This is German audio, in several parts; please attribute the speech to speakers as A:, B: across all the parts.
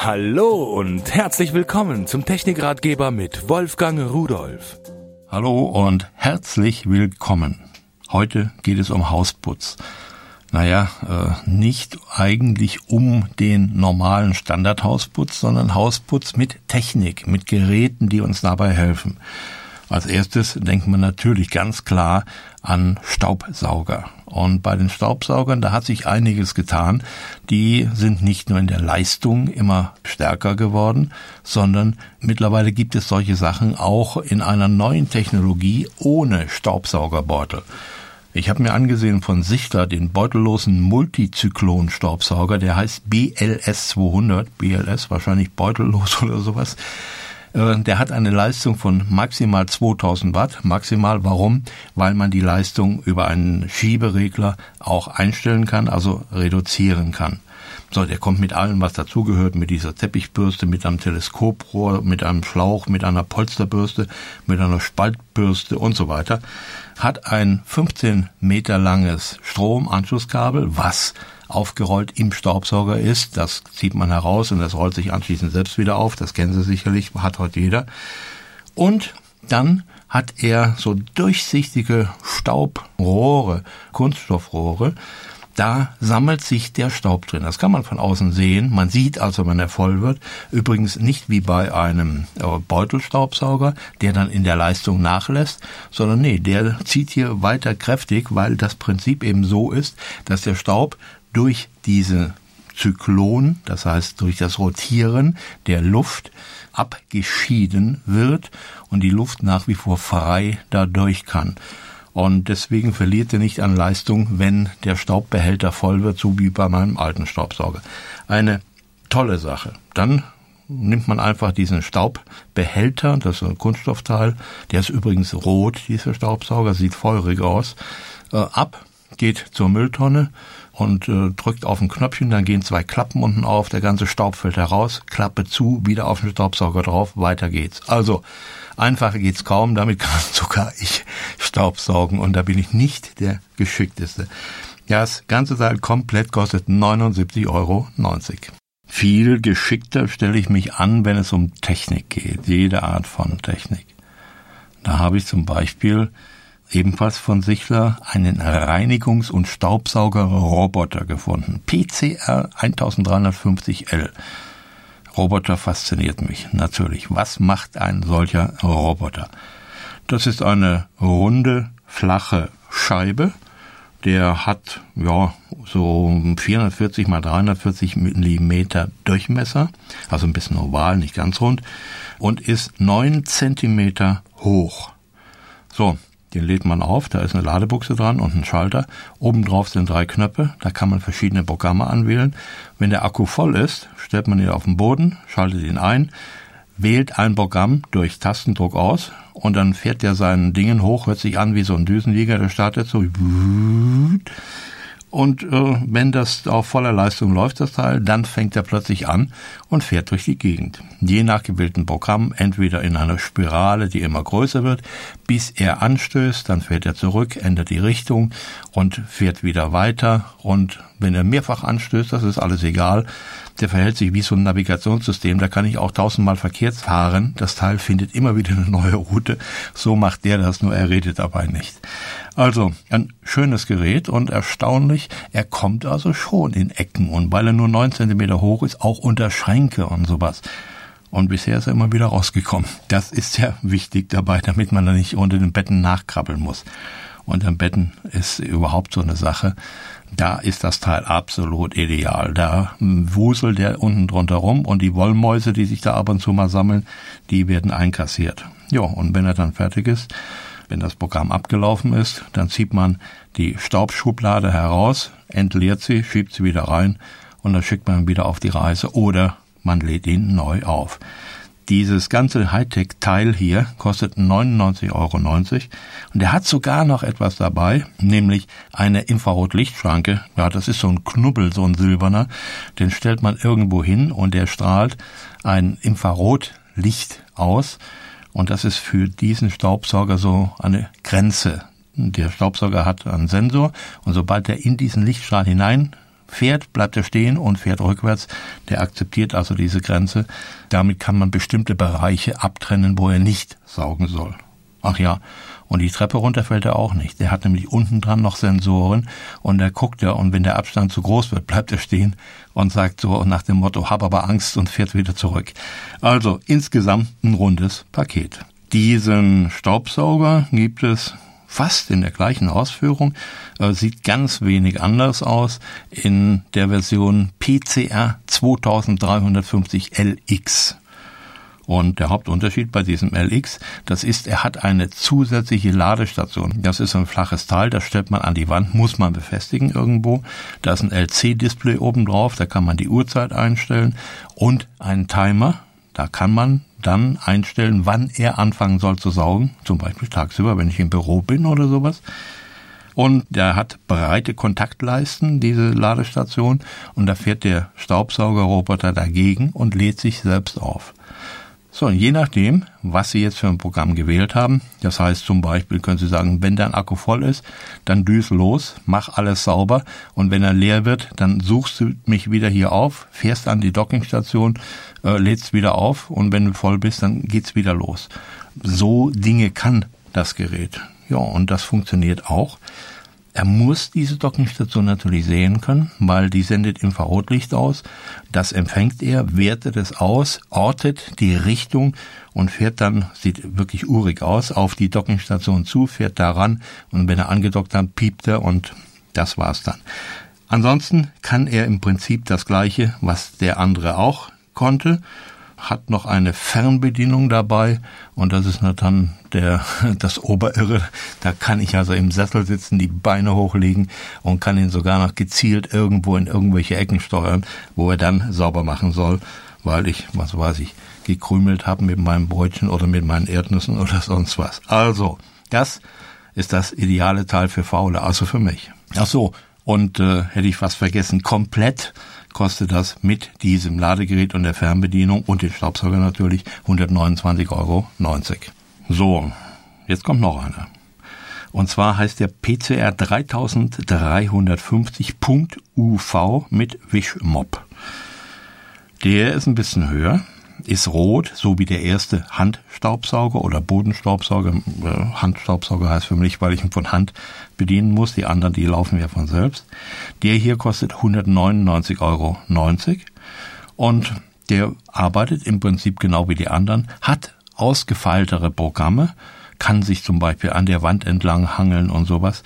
A: Hallo und herzlich willkommen zum Technikratgeber mit Wolfgang Rudolf.
B: Hallo und herzlich willkommen. Heute geht es um Hausputz. Naja, äh, nicht eigentlich um den normalen Standardhausputz, sondern Hausputz mit Technik, mit Geräten, die uns dabei helfen. Als erstes denkt man natürlich ganz klar an Staubsauger. Und bei den Staubsaugern, da hat sich einiges getan. Die sind nicht nur in der Leistung immer stärker geworden, sondern mittlerweile gibt es solche Sachen auch in einer neuen Technologie ohne Staubsaugerbeutel. Ich habe mir angesehen von Sichtler den beutellosen Multizyklon-Staubsauger, der heißt BLS 200, BLS wahrscheinlich beutellos oder sowas. Äh, der hat eine Leistung von maximal 2000 Watt. Maximal, warum? Weil man die Leistung über einen Schieberegler auch einstellen kann, also reduzieren kann. So, der kommt mit allem, was dazugehört, mit dieser Teppichbürste, mit einem Teleskoprohr, mit einem Schlauch, mit einer Polsterbürste, mit einer Spaltbürste und so weiter. Hat ein 15 Meter langes Stromanschlusskabel, was aufgerollt im Staubsauger ist. Das zieht man heraus und das rollt sich anschließend selbst wieder auf. Das kennen Sie sicherlich, hat heute jeder. Und dann hat er so durchsichtige Staubrohre, Kunststoffrohre. Da sammelt sich der Staub drin. Das kann man von außen sehen. Man sieht also, wenn er voll wird. Übrigens nicht wie bei einem äh, Beutelstaubsauger, der dann in der Leistung nachlässt, sondern nee, der zieht hier weiter kräftig, weil das Prinzip eben so ist, dass der Staub durch diese Zyklon, das heißt durch das Rotieren der Luft, abgeschieden wird und die Luft nach wie vor frei dadurch kann. Und deswegen verliert er nicht an Leistung, wenn der Staubbehälter voll wird, so wie bei meinem alten Staubsauger. Eine tolle Sache. Dann nimmt man einfach diesen Staubbehälter, das ist ein Kunststoffteil, der ist übrigens rot, dieser Staubsauger, sieht feurig aus, äh, ab, geht zur Mülltonne und äh, drückt auf ein Knöpfchen, dann gehen zwei Klappen unten auf, der ganze Staub fällt heraus, Klappe zu, wieder auf den Staubsauger drauf, weiter geht's. Also einfacher geht's kaum, damit kann sogar ich Staubsaugen und da bin ich nicht der geschickteste. Ja, das ganze Teil komplett kostet 79,90 Euro. Viel geschickter stelle ich mich an, wenn es um Technik geht, jede Art von Technik. Da habe ich zum Beispiel ebenfalls von Sichler, einen Reinigungs- und Staubsaugerroboter gefunden. PCR 1350L. Roboter fasziniert mich natürlich. Was macht ein solcher Roboter? Das ist eine runde, flache Scheibe. Der hat ja so 440 mal 340 Millimeter Durchmesser, also ein bisschen oval, nicht ganz rund, und ist neun Zentimeter hoch. So, den lädt man auf, da ist eine Ladebuchse dran und ein Schalter. Obendrauf sind drei Knöpfe, da kann man verschiedene Programme anwählen. Wenn der Akku voll ist, stellt man ihn auf den Boden, schaltet ihn ein, wählt ein Programm durch Tastendruck aus und dann fährt der seinen Dingen hoch, hört sich an wie so ein Düsenjäger, der startet so und äh, wenn das auf voller Leistung läuft, das Teil, dann fängt er plötzlich an und fährt durch die Gegend. Je nach gewählten Programm, entweder in einer Spirale, die immer größer wird, bis er anstößt, dann fährt er zurück, ändert die Richtung und fährt wieder weiter. Und wenn er mehrfach anstößt, das ist alles egal, der verhält sich wie so ein Navigationssystem. Da kann ich auch tausendmal verkehrt fahren. Das Teil findet immer wieder eine neue Route. So macht der das, nur er redet dabei nicht. Also ein schönes Gerät und erstaunlich, er kommt also schon in Ecken und weil er nur neun Zentimeter hoch ist, auch unter Schränke und sowas. Und bisher ist er immer wieder rausgekommen. Das ist ja wichtig dabei, damit man da nicht unter den Betten nachkrabbeln muss. Unter den Betten ist überhaupt so eine Sache. Da ist das Teil absolut ideal. Da wuselt der unten drunter rum und die Wollmäuse, die sich da ab und zu mal sammeln, die werden einkassiert. Ja, und wenn er dann fertig ist, wenn das Programm abgelaufen ist, dann zieht man die Staubschublade heraus, entleert sie, schiebt sie wieder rein und dann schickt man wieder auf die Reise oder man lädt ihn neu auf. Dieses ganze Hightech-Teil hier kostet 99,90 Euro und er hat sogar noch etwas dabei, nämlich eine Infrarotlichtschranke. Ja, das ist so ein Knubbel, so ein silberner. Den stellt man irgendwo hin und der strahlt ein Infrarotlicht aus und das ist für diesen Staubsauger so eine Grenze. Der Staubsauger hat einen Sensor und sobald er in diesen Lichtstrahl hinein fährt, bleibt er stehen und fährt rückwärts. Der akzeptiert also diese Grenze. Damit kann man bestimmte Bereiche abtrennen, wo er nicht saugen soll. Ach ja, und die Treppe runter fällt er auch nicht. Der hat nämlich unten dran noch Sensoren und da guckt er und wenn der Abstand zu groß wird, bleibt er stehen und sagt so nach dem Motto, hab aber Angst und fährt wieder zurück. Also insgesamt ein rundes Paket. Diesen Staubsauger gibt es fast in der gleichen Ausführung, äh, sieht ganz wenig anders aus in der Version PCR 2350 LX. Und der Hauptunterschied bei diesem LX, das ist, er hat eine zusätzliche Ladestation. Das ist ein flaches Teil, das stellt man an die Wand, muss man befestigen irgendwo. Da ist ein LC-Display oben drauf, da kann man die Uhrzeit einstellen und einen Timer. Da kann man dann einstellen, wann er anfangen soll zu saugen, zum Beispiel tagsüber, wenn ich im Büro bin oder sowas. Und der hat breite Kontaktleisten, diese Ladestation, und da fährt der Staubsaugerroboter dagegen und lädt sich selbst auf. So, und je nachdem, was Sie jetzt für ein Programm gewählt haben, das heißt zum Beispiel können Sie sagen, wenn dein Akku voll ist, dann düse los, mach alles sauber und wenn er leer wird, dann suchst du mich wieder hier auf, fährst an die Dockingstation, äh, lädst wieder auf und wenn du voll bist, dann geht's wieder los. So Dinge kann das Gerät. Ja, und das funktioniert auch. Er muss diese Dockingstation natürlich sehen können, weil die sendet Infrarotlicht aus. Das empfängt er, wertet es aus, ortet die Richtung und fährt dann, sieht wirklich urig aus, auf die Dockingstation zu, fährt daran und wenn er angedockt hat, piept er und das war's dann. Ansonsten kann er im Prinzip das Gleiche, was der andere auch konnte hat noch eine Fernbedienung dabei und das ist dann der, das Oberirre. Da kann ich also im Sessel sitzen, die Beine hochlegen und kann ihn sogar noch gezielt irgendwo in irgendwelche Ecken steuern, wo er dann sauber machen soll, weil ich, was weiß ich, gekrümelt habe mit meinem Brötchen oder mit meinen Erdnüssen oder sonst was. Also, das ist das ideale Teil für Faule, also für mich. Ach so, und äh, hätte ich fast vergessen, komplett kostet das mit diesem Ladegerät und der Fernbedienung und dem Staubsauger natürlich 129,90 Euro. So, jetzt kommt noch einer. Und zwar heißt der PCR 3350.UV mit Wischmob. Der ist ein bisschen höher, ist rot, so wie der erste Handstaubsauger oder Bodenstaubsauger. Äh, Handstaubsauger heißt für mich, weil ich ihn von Hand bedienen muss. Die anderen, die laufen ja von selbst. Der hier kostet 199,90 Euro. Und der arbeitet im Prinzip genau wie die anderen, hat ausgefeiltere Programme, kann sich zum Beispiel an der Wand entlang hangeln und sowas,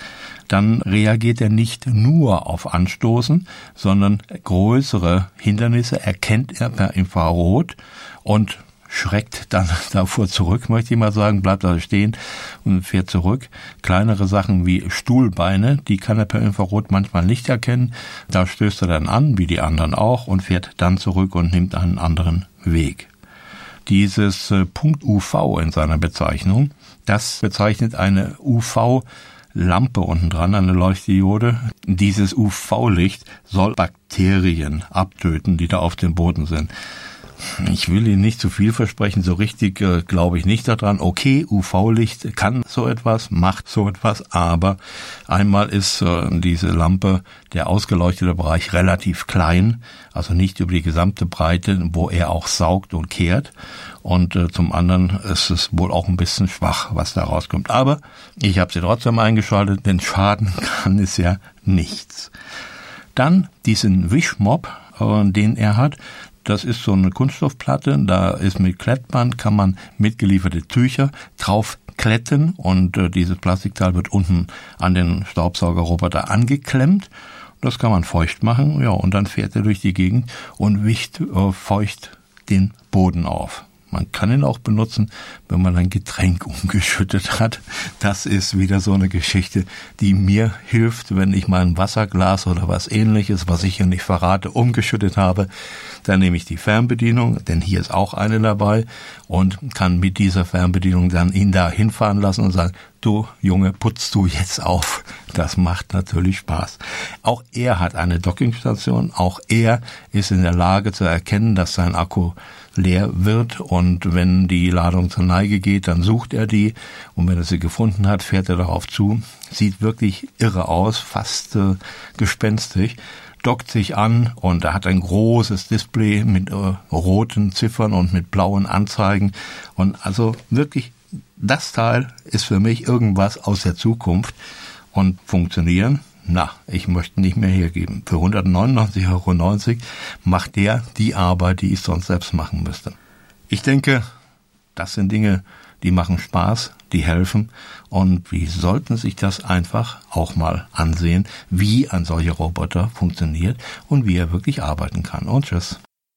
B: dann reagiert er nicht nur auf Anstoßen, sondern größere Hindernisse erkennt er per Infrarot und schreckt dann davor zurück, möchte ich mal sagen, bleibt also stehen und fährt zurück. Kleinere Sachen wie Stuhlbeine, die kann er per Infrarot manchmal nicht erkennen. Da stößt er dann an, wie die anderen auch, und fährt dann zurück und nimmt einen anderen Weg. Dieses äh, Punkt UV in seiner Bezeichnung, das bezeichnet eine UV Lampe unten dran, eine Leuchtdiode. Dieses UV-Licht soll Bakterien abtöten, die da auf dem Boden sind. Ich will Ihnen nicht zu viel versprechen, so richtig äh, glaube ich nicht daran. Okay, UV-Licht kann so etwas, macht so etwas, aber einmal ist äh, diese Lampe, der ausgeleuchtete Bereich relativ klein, also nicht über die gesamte Breite, wo er auch saugt und kehrt. Und äh, zum anderen ist es wohl auch ein bisschen schwach, was da rauskommt. Aber ich habe sie trotzdem eingeschaltet, denn Schaden kann es ja nichts. Dann diesen Wischmob, äh, den er hat, das ist so eine Kunststoffplatte, da ist mit Klettband, kann man mitgelieferte Tücher drauf kletten und äh, dieses Plastikteil wird unten an den Staubsaugerroboter angeklemmt. Das kann man feucht machen, ja, und dann fährt er durch die Gegend und wicht äh, feucht den Boden auf. Man kann ihn auch benutzen, wenn man ein Getränk umgeschüttet hat. Das ist wieder so eine Geschichte, die mir hilft, wenn ich mal ein Wasserglas oder was ähnliches, was ich hier nicht verrate, umgeschüttet habe. Dann nehme ich die Fernbedienung, denn hier ist auch eine dabei und kann mit dieser Fernbedienung dann ihn da hinfahren lassen und sagen, du Junge, putzt du jetzt auf. Das macht natürlich Spaß. Auch er hat eine Dockingstation, auch er ist in der Lage zu erkennen, dass sein Akku leer wird und wenn die Ladung zur Neige geht, dann sucht er die und wenn er sie gefunden hat, fährt er darauf zu. Sieht wirklich irre aus, fast äh, gespenstig. dockt sich an und er hat ein großes Display mit äh, roten Ziffern und mit blauen Anzeigen. Und also wirklich, das Teil ist für mich irgendwas aus der Zukunft und funktionieren. Na, ich möchte nicht mehr hergeben. Für 199,90 Euro macht der die Arbeit, die ich sonst selbst machen müsste. Ich denke, das sind Dinge, die machen Spaß, die helfen und wir sollten sich das einfach auch mal ansehen, wie ein solcher Roboter funktioniert und wie er wirklich arbeiten kann. Und tschüss.